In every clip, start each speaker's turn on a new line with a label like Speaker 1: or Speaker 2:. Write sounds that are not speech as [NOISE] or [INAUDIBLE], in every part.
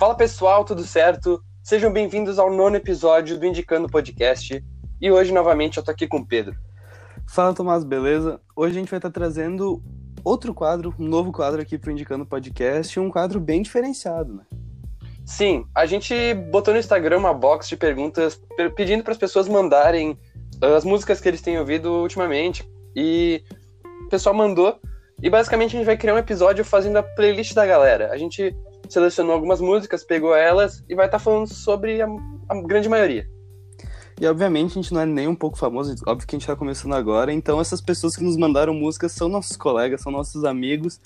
Speaker 1: Fala pessoal, tudo certo? Sejam bem-vindos ao nono episódio do Indicando Podcast. E hoje, novamente, eu tô aqui com o Pedro.
Speaker 2: Fala, Tomás, beleza? Hoje a gente vai estar trazendo outro quadro, um novo quadro aqui pro Indicando Podcast, um quadro bem diferenciado, né?
Speaker 1: Sim, a gente botou no Instagram uma box de perguntas pedindo para as pessoas mandarem as músicas que eles têm ouvido ultimamente. E o pessoal mandou. E basicamente a gente vai criar um episódio fazendo a playlist da galera. A gente selecionou algumas músicas, pegou elas e vai estar tá falando sobre a, a, grande maioria.
Speaker 2: E obviamente a gente não é nem um pouco famoso, óbvio que a gente está começando agora, então essas pessoas que nos mandaram músicas são nossos colegas, são nossos amigos.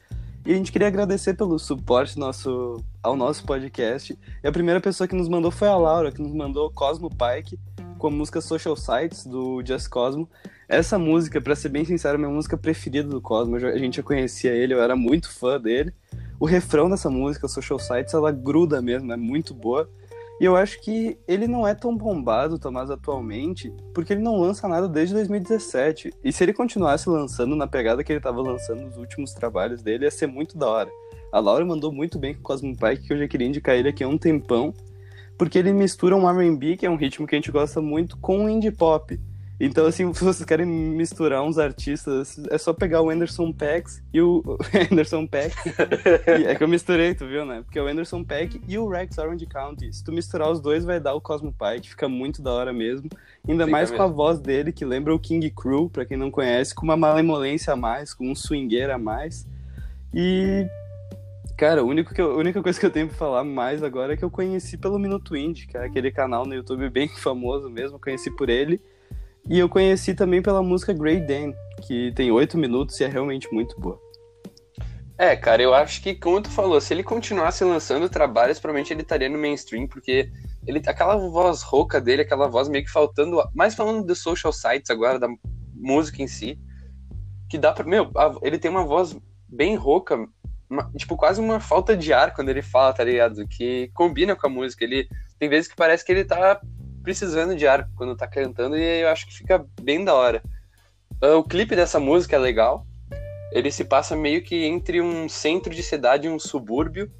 Speaker 2: E a gente queria agradecer pelo suporte nosso, ao nosso podcast. E a primeira pessoa que nos mandou foi a Laura, que nos mandou Cosmo Pike com a música Social Sites do Just Cosmo. Essa música, para ser bem sincero, é minha música preferida do Cosmo. A gente já conhecia ele, eu era muito fã dele o refrão dessa música, Social Sites, ela gruda mesmo, é muito boa. E eu acho que ele não é tão bombado, Tomás, atualmente, porque ele não lança nada desde 2017. E se ele continuasse lançando na pegada que ele estava lançando nos últimos trabalhos dele, ia ser muito da hora. A Laura mandou muito bem com o Cosmo Pike, que eu já queria indicar ele aqui há um tempão, porque ele mistura um R&B, que é um ritmo que a gente gosta muito, com indie pop. Então, assim, [LAUGHS] se vocês querem misturar uns artistas, é só pegar o Anderson Peck e o. [LAUGHS] Anderson Peck. é que eu misturei, tu viu, né? Porque é o Anderson Peck e o Rex Orange County. Se tu misturar os dois, vai dar o Cosmo Pike, fica muito da hora mesmo. Ainda fica mais mesmo. com a voz dele, que lembra o King Crew, pra quem não conhece, com uma malemolência a mais, com um swingueiro a mais. E. Cara, único que eu, a única coisa que eu tenho pra falar mais agora é que eu conheci pelo Minuto Indie, que é aquele canal no YouTube bem [LAUGHS] famoso mesmo, conheci por ele. E eu conheci também pela música Grey Dan, que tem oito minutos e é realmente muito boa.
Speaker 1: É, cara, eu acho que, como tu falou, se ele continuasse lançando trabalhos, provavelmente ele estaria no mainstream, porque ele aquela voz rouca dele, aquela voz meio que faltando, mais falando dos social sites agora, da música em si, que dá pra. Meu, ele tem uma voz bem rouca, uma, tipo, quase uma falta de ar quando ele fala, tá ligado? Que combina com a música. Ele tem vezes que parece que ele tá precisando de ar quando tá cantando e eu acho que fica bem da hora. Uh, o clipe dessa música é legal. Ele se passa meio que entre um centro de cidade e um subúrbio.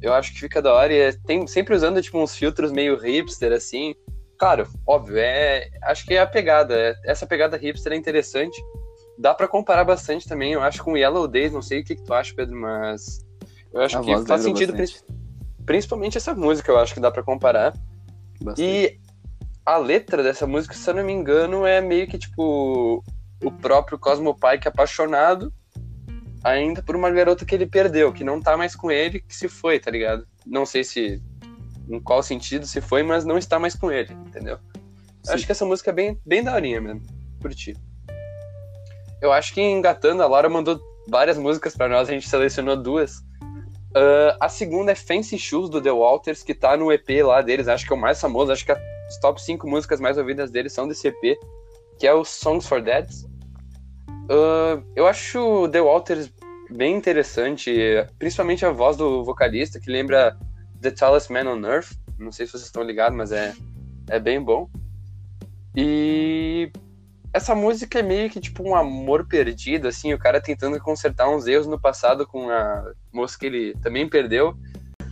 Speaker 1: Eu acho que fica da hora e é, tem sempre usando tipo uns filtros meio hipster assim. Claro, óbvio, é, acho que é a pegada. É, essa pegada hipster é interessante. Dá para comparar bastante também, eu acho, com Yellow Days. Não sei o que, que tu acha, Pedro, mas eu acho a que faz sentido, bastante. principalmente essa música, eu acho que dá para comparar. Bastante. E a letra dessa música, se eu não me engano, é meio que tipo o próprio Cosmo Pike apaixonado ainda por uma garota que ele perdeu, que não tá mais com ele, que se foi, tá ligado? Não sei se em qual sentido se foi, mas não está mais com ele, entendeu? Acho que essa música é bem, bem daorinha mesmo, curti. Eu acho que engatando, a Laura mandou várias músicas para nós, a gente selecionou duas. Uh, a segunda é Fancy Shoes do The Walters, que tá no EP lá deles, acho que é o mais famoso, acho que é as top 5 músicas mais ouvidas dele são desse EP, que é o Songs for Dads. Uh, eu acho The Walters bem interessante, principalmente a voz do vocalista, que lembra The Tallest Man on Earth. Não sei se vocês estão ligados, mas é, é bem bom. E essa música é meio que tipo um amor perdido, assim, o cara tentando consertar uns erros no passado com a moça que ele também perdeu.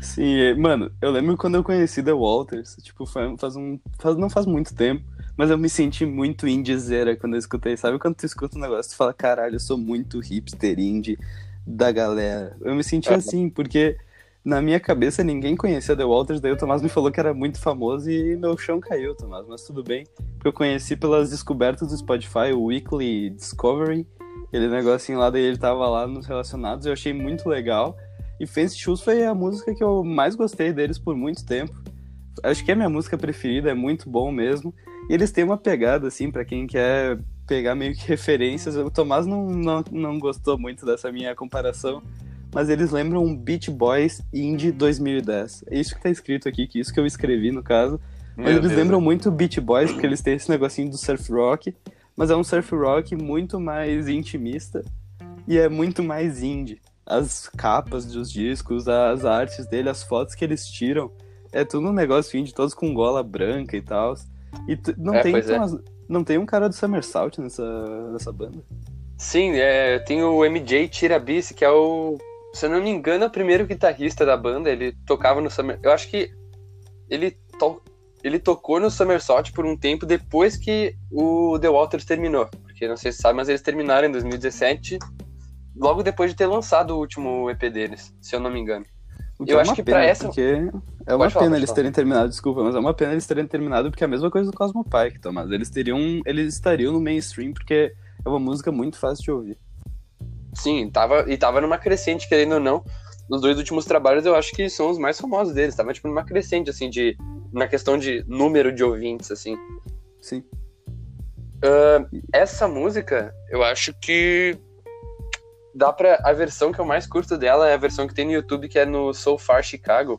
Speaker 2: Sim, mano, eu lembro quando eu conheci The Walters, tipo, faz um. Faz, não faz muito tempo, mas eu me senti muito indiezeira quando eu escutei. Sabe quando tu escuta um negócio tu fala, caralho, eu sou muito hipster indie da galera. Eu me senti assim, porque na minha cabeça ninguém conhecia The Walters, daí o Tomás me falou que era muito famoso e meu chão caiu, Tomás, mas tudo bem. Porque eu conheci pelas descobertas do Spotify, o Weekly Discovery, aquele negocinho lá, daí ele tava lá nos relacionados, eu achei muito legal. E Fancy Shoes foi a música que eu mais gostei deles por muito tempo. Acho que é a minha música preferida, é muito bom mesmo. E eles têm uma pegada, assim, para quem quer pegar meio que [LAUGHS] referências. O Tomás não, não, não gostou muito dessa minha comparação, mas eles lembram um Beach Boys Indie 2010. É isso que tá escrito aqui, que isso que eu escrevi no caso. Mas Meu eles Deus lembram Deus. muito Beach Boys, porque eles têm esse negocinho do surf rock, mas é um surf rock muito mais intimista e é muito mais indie as capas dos discos, as artes dele, as fotos que eles tiram. É tudo um negócio indie, todos com gola branca e tal. E não, é, tem, então, é. não tem um cara do Somersault nessa, nessa banda?
Speaker 1: Sim, é, tem o MJ Tirabice, que é o se eu não me engano, o primeiro guitarrista da banda, ele tocava no Summer. Eu acho que ele, to... ele tocou no Somersault por um tempo depois que o The Waters terminou. Porque não sei se sabe, mas eles terminaram em 2017, logo depois de ter lançado o último EP deles, se eu não me engano.
Speaker 2: eu
Speaker 1: é
Speaker 2: acho que pra essa. Porque é uma pena eles terem terminado, desculpa, mas é uma pena eles terem terminado porque é a mesma coisa do Cosmo Pike, Tomás. Eles teriam. Eles estariam no mainstream porque é uma música muito fácil de ouvir.
Speaker 1: Sim, tava, e tava numa crescente, querendo ou não. Nos dois últimos trabalhos eu acho que são os mais famosos deles. Tava tipo numa crescente, assim, de. Na questão de número de ouvintes, assim.
Speaker 2: Sim.
Speaker 1: Uh, essa música, eu acho que dá pra. A versão que eu mais curto dela é a versão que tem no YouTube, que é no So Far Chicago.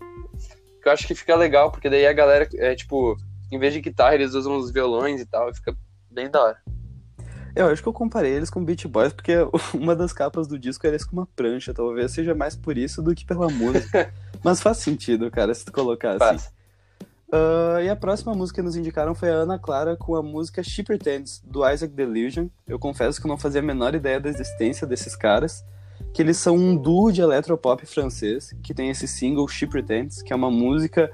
Speaker 1: Que eu acho que fica legal, porque daí a galera, é tipo, em vez de guitarra, eles usam os violões e tal, e fica bem da hora.
Speaker 2: Eu acho que eu comparei eles com Beach Boys porque [LAUGHS] uma das capas do disco era com uma prancha. Talvez seja mais por isso do que pela música. [LAUGHS] Mas faz sentido, cara, se tu colocar assim. Uh, e a próxima música que nos indicaram foi a Ana Clara com a música She Pretends, do Isaac Delusion. Eu confesso que eu não fazia a menor ideia da existência desses caras. Que eles são um duo de eletropop francês, que tem esse single She Pretends, que é uma música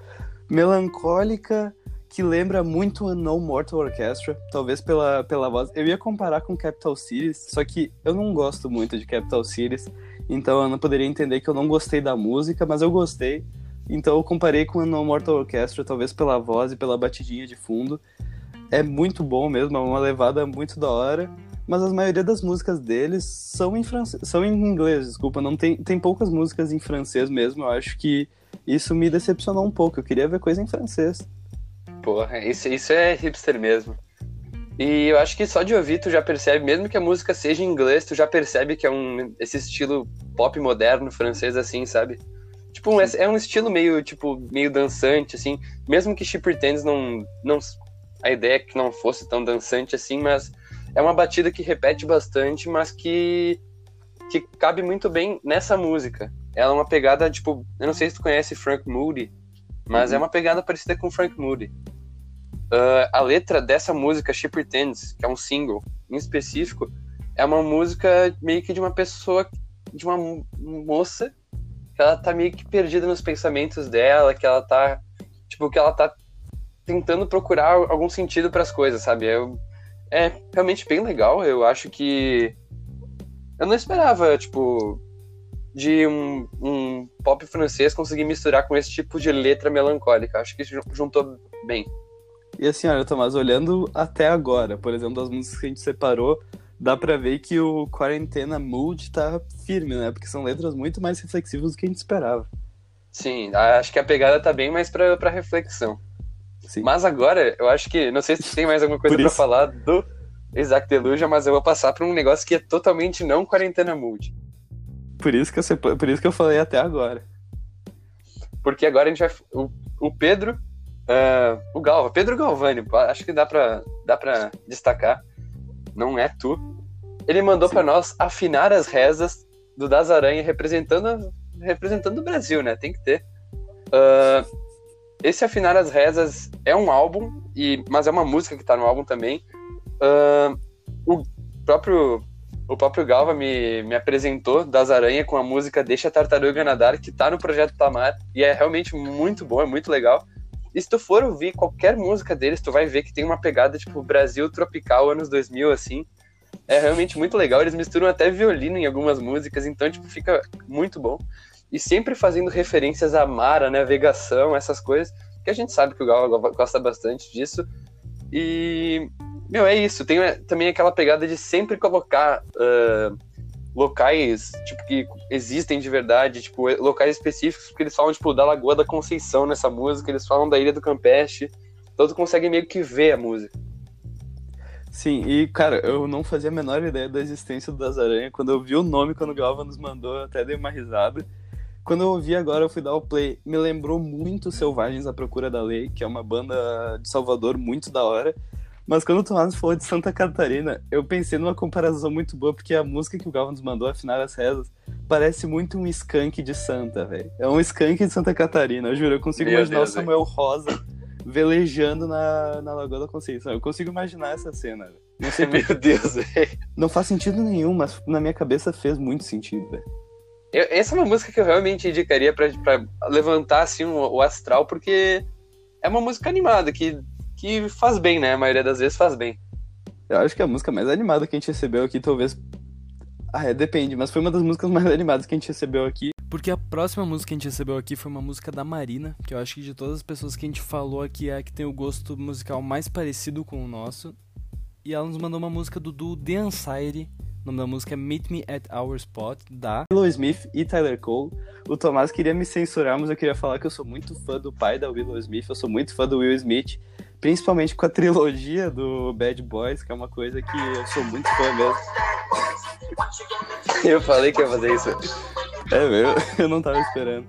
Speaker 2: melancólica que lembra muito a No Mortal Orchestra, talvez pela, pela voz. Eu ia comparar com Capital Cities, só que eu não gosto muito de Capital Cities, então eu não poderia entender que eu não gostei da música, mas eu gostei. Então eu comparei com a No Mortal Orchestra, talvez pela voz e pela batidinha de fundo. É muito bom mesmo, é uma levada muito da hora. Mas a maioria das músicas deles são em francês, são em inglês, desculpa, não tem, tem poucas músicas em francês mesmo. Eu acho que isso me decepcionou um pouco. Eu queria ver coisa em francês.
Speaker 1: Porra, isso, isso é hipster mesmo. E eu acho que só de ouvir tu já percebe, mesmo que a música seja em inglês, tu já percebe que é um esse estilo pop moderno francês assim, sabe? Tipo, um, é um estilo meio, tipo, meio dançante, assim. Mesmo que She Pretends não, não... A ideia é que não fosse tão dançante assim, mas é uma batida que repete bastante, mas que... Que cabe muito bem nessa música. Ela é uma pegada, tipo... Eu não sei se tu conhece Frank Moody, mas é uhum. é uma pegada parecida com Frank Moody. Uh, a letra dessa música, She Pretends, que é um single em específico, é uma música meio que de uma pessoa, de uma moça, que ela tá meio que perdida nos pensamentos dela, que ela tá, tipo, que ela tá tentando procurar algum sentido para as coisas, sabe? É, realmente bem legal, eu acho que eu não esperava, tipo, de um, um pop francês conseguir misturar com esse tipo de letra melancólica. Acho que juntou bem.
Speaker 2: E assim, olha, Tomás, olhando até agora, por exemplo, das músicas que a gente separou, dá pra ver que o Quarentena Mood tá firme, né? Porque são letras muito mais reflexivas do que a gente esperava.
Speaker 1: Sim, acho que a pegada tá bem mais pra, pra reflexão. Sim. Mas agora, eu acho que. Não sei se tem mais alguma coisa para falar do Isaac Deluja, mas eu vou passar pra um negócio que é totalmente não Quarentena Mood.
Speaker 2: Por isso que eu, por isso que eu falei até agora.
Speaker 1: Porque agora a gente vai. O, o Pedro. Uh, o Galva, Pedro Galvani, acho que dá pra, dá pra destacar. Não é tu. Ele mandou para nós afinar as rezas do Das Aranha representando, representando o Brasil, né? Tem que ter. Uh, esse Afinar as Rezas é um álbum, e, mas é uma música que tá no álbum também. Uh, o próprio o próprio Galva me, me apresentou das Aranha com a música Deixa a Tartaruga Nadar, que tá no projeto Tamar, e é realmente muito bom, é muito legal. E se tu for ouvir qualquer música deles, tu vai ver que tem uma pegada tipo Brasil tropical, anos 2000, assim. É realmente muito legal, eles misturam até violino em algumas músicas, então, tipo, fica muito bom. E sempre fazendo referências a mar, a navegação, essas coisas, que a gente sabe que o Galva gosta bastante disso. E meu, é isso. Tem é, também aquela pegada de sempre colocar uh, locais, tipo, que existem de verdade, tipo, locais específicos, porque eles falam, tipo, da Lagoa da Conceição nessa música, eles falam da Ilha do Campeche, então tu consegue meio que ver a música.
Speaker 2: Sim, e cara, eu não fazia a menor ideia da existência do Das Aranha. Quando eu vi o nome, quando o Galva nos mandou, eu até dei uma risada. Quando eu ouvi agora, eu fui dar o play. Me lembrou muito Selvagens à Procura da Lei, que é uma banda de Salvador muito da hora. Mas quando o Tomás falou de Santa Catarina, eu pensei numa comparação muito boa, porque a música que o Galvão nos mandou, Afinar as Rezas, parece muito um skunk de Santa, velho. É um skunk de Santa Catarina, eu juro. Eu consigo Meu imaginar Deus, o Samuel véio. Rosa velejando na, na Lagoa da Conceição. Eu consigo imaginar essa cena.
Speaker 1: Não sei [LAUGHS] Meu Deus, velho.
Speaker 2: Não faz sentido nenhum, mas na minha cabeça fez muito sentido, velho.
Speaker 1: Essa é uma música que eu realmente indicaria pra, pra levantar assim, o, o astral, porque é uma música animada, que, que faz bem, né? A maioria das vezes faz bem.
Speaker 2: Eu acho que é a música mais animada que a gente recebeu aqui, talvez. Ah, é, depende, mas foi uma das músicas mais [LAUGHS] animadas que a gente recebeu aqui.
Speaker 3: Porque a próxima música que a gente recebeu aqui foi uma música da Marina, que eu acho que de todas as pessoas que a gente falou aqui é a que tem o gosto musical mais parecido com o nosso. E ela nos mandou uma música do duo The Anxiety. O nome da música é Meet Me at Our Spot, da
Speaker 2: Willow Smith e Tyler Cole. O Tomás queria me censurar, mas eu queria falar que eu sou muito fã do pai da Willow Smith, eu sou muito fã do Will Smith, principalmente com a trilogia do Bad Boys, que é uma coisa que eu sou muito fã mesmo.
Speaker 1: Eu falei que ia fazer isso.
Speaker 2: É, meu, [LAUGHS] eu não tava esperando.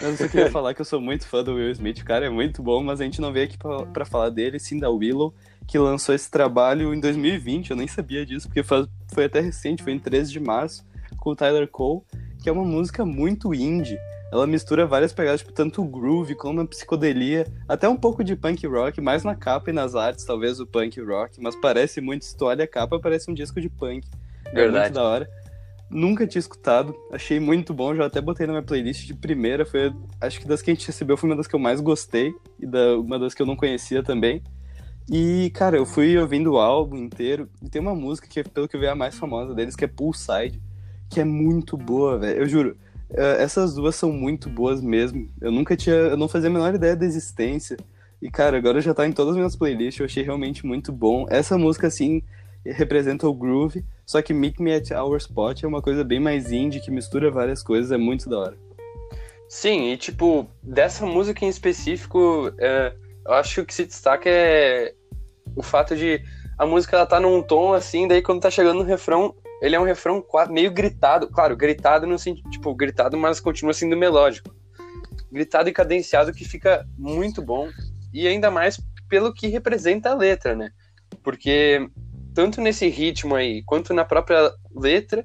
Speaker 2: Mas eu só queria falar que eu sou muito fã do Will Smith, o cara é muito bom, mas a gente não veio aqui pra, pra falar dele, sim da Willow, que lançou esse trabalho em 2020, eu nem sabia disso, porque faz, foi até recente, foi em 13 de março, com o Tyler Cole, que é uma música muito indie. Ela mistura várias pegadas, tipo, tanto o groove como a psicodelia, até um pouco de punk rock, mais na capa e nas artes, talvez o punk rock, mas parece muito, se tu olha a capa, parece um disco de punk. É
Speaker 1: Verdade.
Speaker 2: muito da hora. Nunca tinha escutado, achei muito bom, já até botei na minha playlist de primeira, foi, acho que das que a gente recebeu foi uma das que eu mais gostei, e da, uma das que eu não conhecia também. E, cara, eu fui ouvindo o álbum inteiro, e tem uma música que, pelo que eu vi, é a mais famosa deles, que é Poolside, que é muito boa, velho. Eu juro, essas duas são muito boas mesmo. Eu nunca tinha, eu não fazia a menor ideia da existência. E, cara, agora já tá em todas as minhas playlists, eu achei realmente muito bom. Essa música, assim, representa o groove, só que Meet Me at Our Spot é uma coisa bem mais indie, que mistura várias coisas, é muito da hora.
Speaker 1: Sim, e tipo, dessa música em específico, é, eu acho que o que se destaca é o fato de a música ela tá num tom assim, daí quando tá chegando no refrão, ele é um refrão meio gritado, claro, gritado no sentido, tipo, gritado, mas continua sendo melódico. Gritado e cadenciado que fica muito bom, e ainda mais pelo que representa a letra, né? Porque tanto nesse ritmo aí, quanto na própria letra,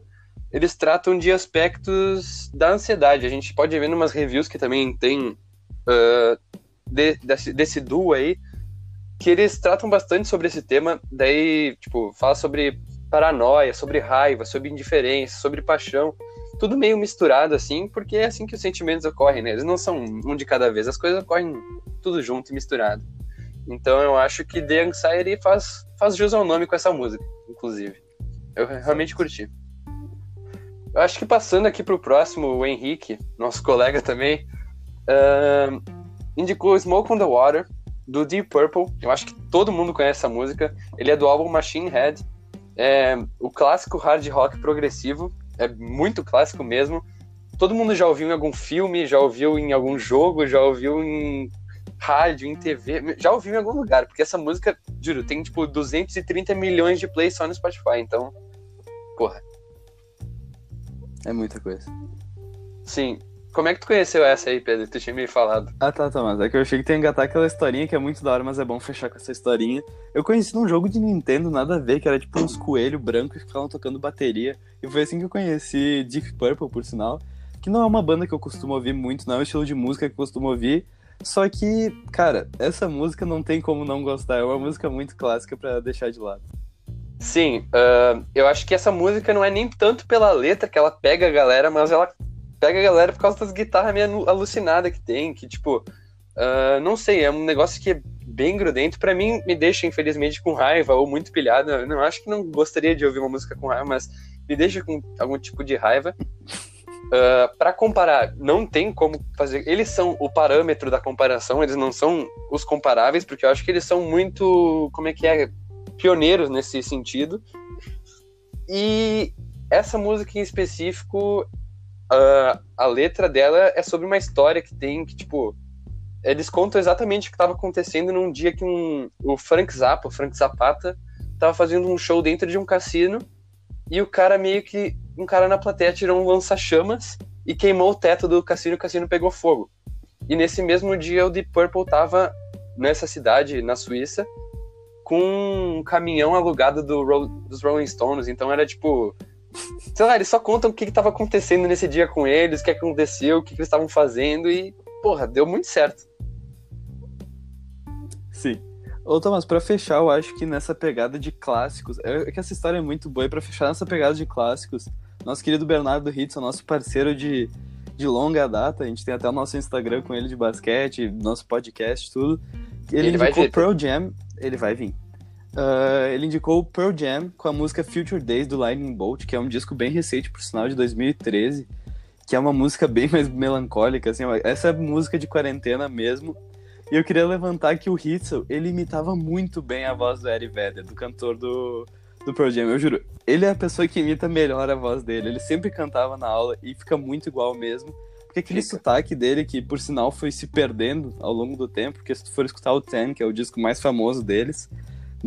Speaker 1: eles tratam de aspectos da ansiedade. A gente pode ver umas reviews que também tem ah, de- desse, desse duo aí, que eles tratam bastante sobre esse tema, daí, tipo, fala sobre paranoia, sobre raiva, sobre indiferença, sobre paixão, tudo meio misturado assim, porque é assim que os sentimentos ocorrem, né? Eles não são um de cada vez, as coisas ocorrem tudo junto e misturado. Então eu acho que The Anxiety faz, faz jus ao nome com essa música, inclusive. Eu realmente curti. Eu acho que passando aqui pro próximo, o Henrique, nosso colega também, ahn, indicou Smoke on the Water, do Deep Purple. Eu acho que todo mundo conhece essa música. Ele é do álbum Machine Head. É o clássico hard rock progressivo. É muito clássico mesmo. Todo mundo já ouviu em algum filme, já ouviu em algum jogo, já ouviu em rádio, em TV, já ouviu em algum lugar, porque essa música, juro, tem tipo 230 milhões de plays só no Spotify, então, porra.
Speaker 2: É muita coisa.
Speaker 1: Sim. Como é que tu conheceu essa aí, Pedro? Tu tinha me falado.
Speaker 2: Ah, tá, tá, mas é que eu achei que tu ia engatar aquela historinha que é muito da hora, mas é bom fechar com essa historinha. Eu conheci num jogo de Nintendo, nada a ver, que era tipo uns coelhos brancos que ficavam tocando bateria. E foi assim que eu conheci Deep Purple, por sinal. Que não é uma banda que eu costumo ouvir muito, não é um estilo de música que eu costumo ouvir. Só que, cara, essa música não tem como não gostar. É uma música muito clássica pra deixar de lado.
Speaker 1: Sim, ah, eu acho que essa música não é nem tanto pela letra que ela pega a galera, mas ela pega a galera por causa das guitarras meio alu- alucinadas que tem, que tipo, ah, não sei, é um negócio que é bem grudento. Pra mim, me deixa, infelizmente, com raiva ou muito pilhado. Eu não acho que não gostaria de ouvir uma música com raiva, mas me deixa com algum tipo de raiva. Uh, para comparar, não tem como fazer. Eles são o parâmetro da comparação, eles não são os comparáveis, porque eu acho que eles são muito, como é que é, pioneiros nesse sentido. E essa música em específico, uh, a letra dela é sobre uma história que tem que, tipo, eles contam exatamente o que estava acontecendo num dia que um, o Frank Zappa, o Frank Zapata, estava fazendo um show dentro de um cassino e o cara meio que um cara na plateia tirou um lança-chamas e queimou o teto do cassino e o cassino pegou fogo. E nesse mesmo dia o Deep Purple tava nessa cidade, na Suíça, com um caminhão alugado do dos Rolling Stones. Então era tipo. Sei lá, eles só contam o que, que tava acontecendo nesse dia com eles, o que aconteceu, o que, que eles estavam fazendo e, porra, deu muito certo.
Speaker 2: Sim. Ô, Thomas, pra fechar, eu acho que nessa pegada de clássicos, é que essa história é muito boa, e pra fechar nessa pegada de clássicos, Nosso querido Bernardo Hitson, nosso parceiro de, de longa data. A gente tem até o nosso Instagram com ele de basquete, nosso podcast, tudo. Ele,
Speaker 1: Ele vai
Speaker 2: indicou. Pearl Jam. Ele vai vir. Ah, ele indicou Pearl Jam com a música Future Days do Lightning Bolt, que é um disco bem recente, por sinal, de 2013. Que é uma música [LAUGHS] bem mais melancólica, assim. Essa é música de quarentena mesmo. E eu queria levantar que o Hitzel, ele imitava muito bem a voz do Eddie Vedder, do cantor do, do Pearl Jam. Eu juro, ele é a pessoa que imita melhor a voz dele. Ele sempre cantava na aula e fica muito igual mesmo. Porque aquele
Speaker 1: Fica.
Speaker 2: sotaque dele, que por sinal foi se perdendo ao longo do tempo, porque se tu for escutar o Ten, que é o disco mais famoso deles,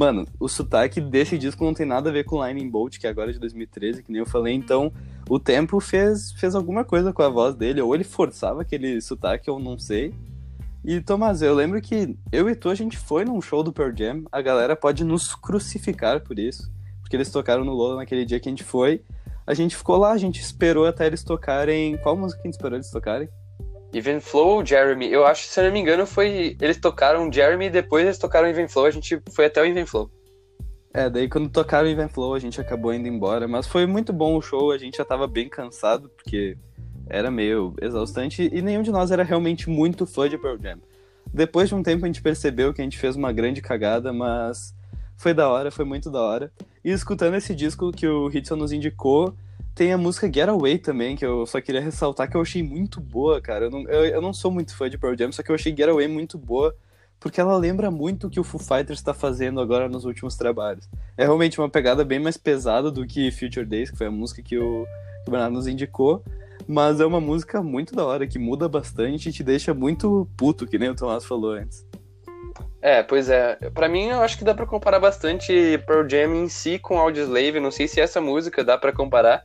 Speaker 2: mano, o sotaque desse disco não tem nada a ver com Lightning Bolt, que é agora de 2013, que nem eu falei, então o tempo fez, fez alguma coisa com a voz dele, ou ele forçava aquele sotaque, eu não sei. E, Tomás, eu lembro que eu e tu, a gente foi num show do Pearl Jam, a galera pode nos crucificar por isso, porque eles tocaram no Lola naquele dia que a gente foi, a gente ficou lá, a gente esperou até eles tocarem... Qual música que a gente esperou eles tocarem?
Speaker 1: Even Flow ou Jeremy? Eu acho, se eu não me engano, foi. Eles tocaram Jeremy e depois eles tocaram Even Flow. A gente foi até o Even Flow.
Speaker 2: É, daí quando tocaram o Event Flow a gente acabou indo embora, mas foi muito bom o show, a gente já tava bem cansado, porque era meio exaustante, e nenhum de nós era realmente muito fã de Pearl Jam. Depois de um tempo a gente percebeu que a gente fez uma grande cagada, mas foi da hora, foi muito da hora. E escutando esse disco que o Hitson nos indicou, tem a música Get Away também, que eu só queria ressaltar que eu achei muito boa, cara. Eu não, eu, eu não sou muito fã de Pearl Jam, só que eu achei Get Away muito boa, porque ela lembra muito o que o Foo Fighters está fazendo agora nos últimos trabalhos. É realmente uma pegada bem mais pesada do que Future Days, que foi a música que o, que o Bernardo nos indicou. Mas é uma música muito da hora, que muda bastante e te deixa muito puto, que nem o Tomás falou antes.
Speaker 1: É, pois é. Pra mim, eu acho que dá pra comparar bastante Pearl Jam em si com Audioslave. Não sei se essa música dá pra comparar.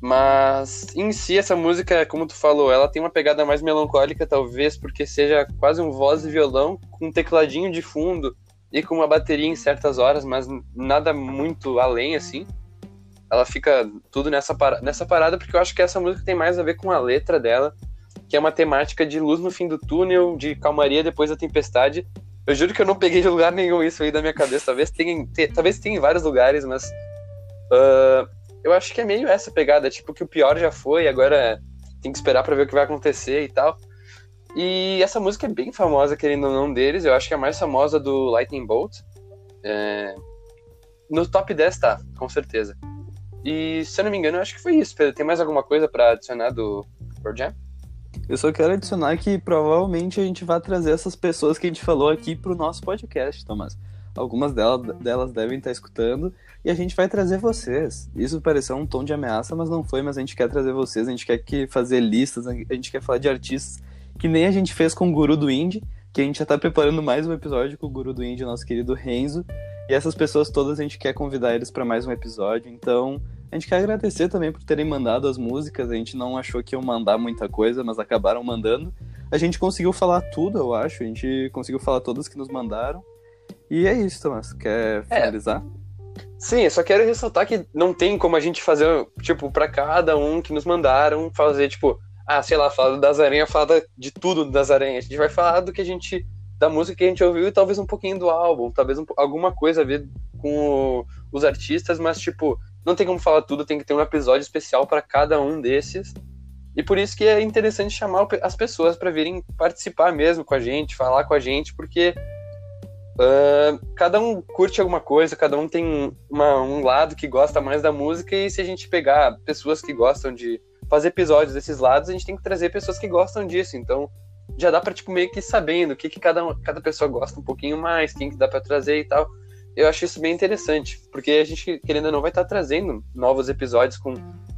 Speaker 1: Mas em si, essa música, como tu falou, ela tem uma pegada mais melancólica, talvez porque seja quase um voz e violão com um tecladinho de fundo e com uma bateria em certas horas, mas nada muito além, assim. Ela fica tudo nessa, para... nessa parada, porque eu acho que essa música tem mais a ver com a letra dela, que é uma temática de luz no fim do túnel, de calmaria depois da tempestade. Eu juro que eu não peguei de lugar nenhum isso aí da minha cabeça. Talvez tenha, te- talvez tenha em vários lugares, mas. ah, eu acho que é meio essa pegada, tipo, que o pior já foi, agora tem que esperar pra ver o que vai acontecer e tal. E essa música é bem famosa, querendo ou não, deles. Eu acho que é a mais famosa do Lightning Bolt. É, No top 10 tá, com certeza. E se eu não me engano, eu acho que foi isso. Pedro, tem mais alguma coisa pra adicionar do Pearl Jam?
Speaker 2: Eu só quero adicionar que provavelmente a gente vai trazer essas pessoas que a gente falou aqui pro nosso podcast, Tomás. Algumas delas, delas devem estar escutando e a gente vai trazer vocês. Isso pareceu um tom de ameaça, mas não foi. Mas a gente quer trazer vocês, a gente quer que fazer listas, a gente quer falar de artistas que nem a gente fez com o Guru do Indie, que a gente já tá preparando mais um episódio com o Guru do Indie, nosso querido Renzo. E essas pessoas todas a gente quer convidar eles para mais um episódio. Então a gente quer agradecer também por terem mandado as músicas. A gente não achou que iam mandar muita coisa, mas acabaram mandando. A gente conseguiu falar tudo, eu acho. A gente conseguiu falar todas que nos mandaram. E é isso, Tomás. Quer finalizar?
Speaker 1: Sim, eu só quero ressaltar que não tem como a gente fazer, tipo, pra cada um que nos mandaram, fazer, tipo, ah, sei lá, falar das aranhas, falar de tudo das aranhas. A gente vai falar do que a gente. da música que a gente ouviu e talvez um pouquinho do álbum, talvez um alguma coisa a ver com o- os artistas, mas, tipo, não tem como falar tudo, tem que ter um episódio especial pra cada um desses. E por isso que é interessante chamar as pessoas pra virem participar mesmo com a gente, falar com a gente, porque ah, cada um curte alguma coisa, cada um tem uma- um lado que gosta mais da música, e se a gente pegar pessoas que gostam de fazer episódios desses lados, a gente tem que trazer pessoas que gostam disso. Então, já dá pra, tipo, meio que sabendo o que, que cada, cada pessoa gosta um pouquinho mais, quem que dá pra trazer e tal. Eu acho isso bem interessante, porque a gente, querendo ou não, vai estar trazendo novos episódios com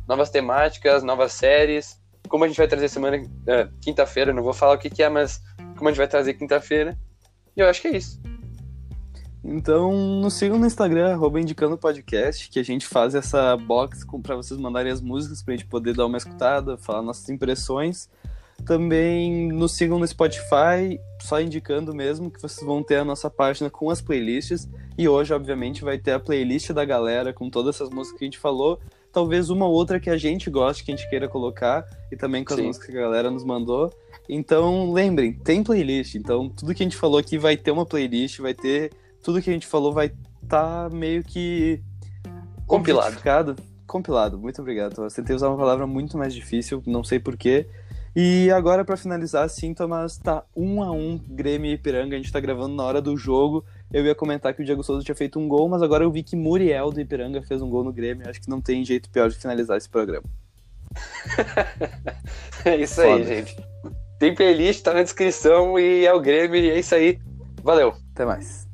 Speaker 1: novas temáticas, novas séries. Como a gente vai trazer semana, eh, quinta-feira, não vou falar o que, que é, mas como a gente vai trazer quinta-feira. E eu acho que é isso.
Speaker 2: Então, nos sigam no Instagram, arroba indicando podcast, que a gente faz essa box pra vocês mandarem as músicas pra gente poder dar uma escutada, falar nossas impressões. Também nos sigam no Spotify, só indicando mesmo que vocês vão ter a nossa página com as playlists. E hoje, obviamente, vai ter a playlist da galera com todas essas músicas que a gente falou. Talvez uma ou outra que a gente goste, que a gente queira colocar, e também com as
Speaker 1: Sim.
Speaker 2: músicas que a galera nos mandou. Então, lembrem, tem playlist. Então, tudo que a gente falou aqui vai ter uma playlist, vai ter. Tudo que a gente falou vai estar meio que.
Speaker 1: Compilado.
Speaker 2: compilado. Muito obrigado. Eu tentei usar uma palavra muito mais difícil, não sei porquê. E agora, para finalizar, sim, Tomás, tá um a um Grêmio e Ipiranga. A gente tá gravando na hora do jogo. Eu ia comentar que o Diego Souza tinha feito um gol, mas agora eu vi que Muriel do Ipiranga fez um gol no Grêmio. Acho que não tem jeito pior de finalizar esse programa. [LAUGHS]
Speaker 1: é isso Foda. aí, gente. Tem playlist, tá na descrição e é o Grêmio, e é isso aí. Valeu.
Speaker 2: Até mais.